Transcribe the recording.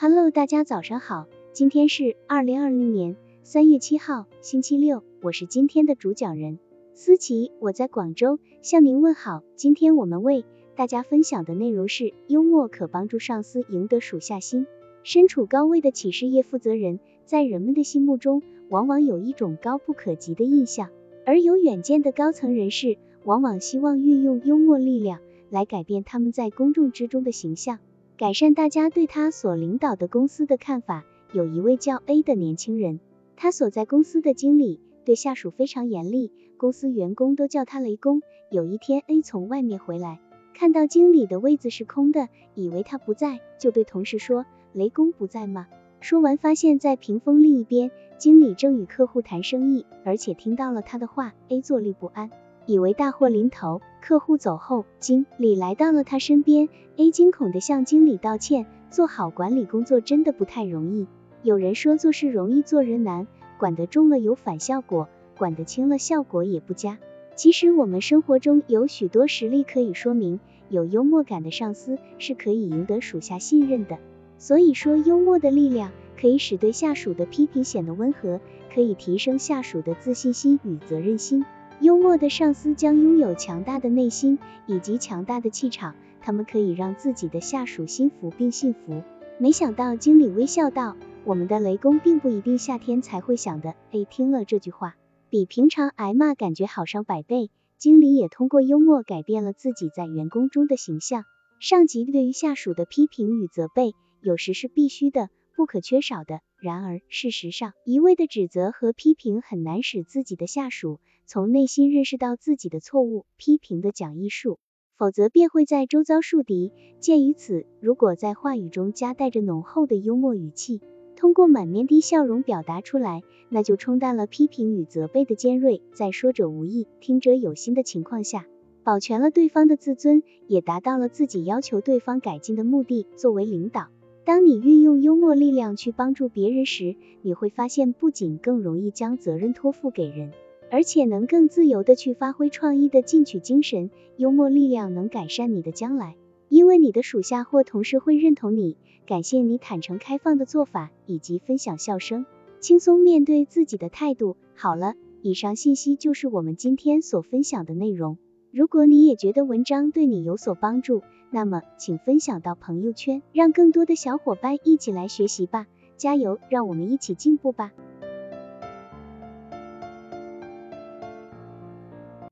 Hello，大家早上好，今天是二零二零年三月七号，星期六，我是今天的主讲人思琪，我在广州向您问好。今天我们为大家分享的内容是幽默可帮助上司赢得属下心。身处高位的企事业负责人，在人们的心目中，往往有一种高不可及的印象，而有远见的高层人士，往往希望运用幽默力量来改变他们在公众之中的形象。改善大家对他所领导的公司的看法。有一位叫 A 的年轻人，他所在公司的经理对下属非常严厉，公司员工都叫他雷公。有一天，A 从外面回来，看到经理的位子是空的，以为他不在，就对同事说：“雷公不在吗？”说完，发现在屏风另一边，经理正与客户谈生意，而且听到了他的话，A 坐立不安。以为大祸临头，客户走后，经理来到了他身边，A 惊恐的向经理道歉。做好管理工作真的不太容易。有人说做事容易做人难，管得重了有反效果，管得轻了效果也不佳。其实我们生活中有许多实例可以说明，有幽默感的上司是可以赢得属下信任的。所以说，幽默的力量可以使对下属的批评显得温和，可以提升下属的自信心与责任心。幽默的上司将拥有强大的内心以及强大的气场，他们可以让自己的下属心服并信服。没想到经理微笑道：“我们的雷公并不一定夏天才会响的。”A 听了这句话，比平常挨骂感觉好上百倍。经理也通过幽默改变了自己在员工中的形象。上级对于下属的批评与责备，有时是必须的。不可缺少的。然而，事实上，一味的指责和批评很难使自己的下属从内心认识到自己的错误。批评的讲艺术，否则便会在周遭树敌。鉴于此，如果在话语中夹带着浓厚的幽默语气，通过满面的笑容表达出来，那就冲淡了批评与责备的尖锐。在说者无意，听者有心的情况下，保全了对方的自尊，也达到了自己要求对方改进的目的。作为领导。当你运用幽默力量去帮助别人时，你会发现不仅更容易将责任托付给人，而且能更自由的去发挥创意的进取精神。幽默力量能改善你的将来，因为你的属下或同事会认同你，感谢你坦诚开放的做法以及分享笑声、轻松面对自己的态度。好了，以上信息就是我们今天所分享的内容。如果你也觉得文章对你有所帮助，那么请分享到朋友圈，让更多的小伙伴一起来学习吧！加油，让我们一起进步吧！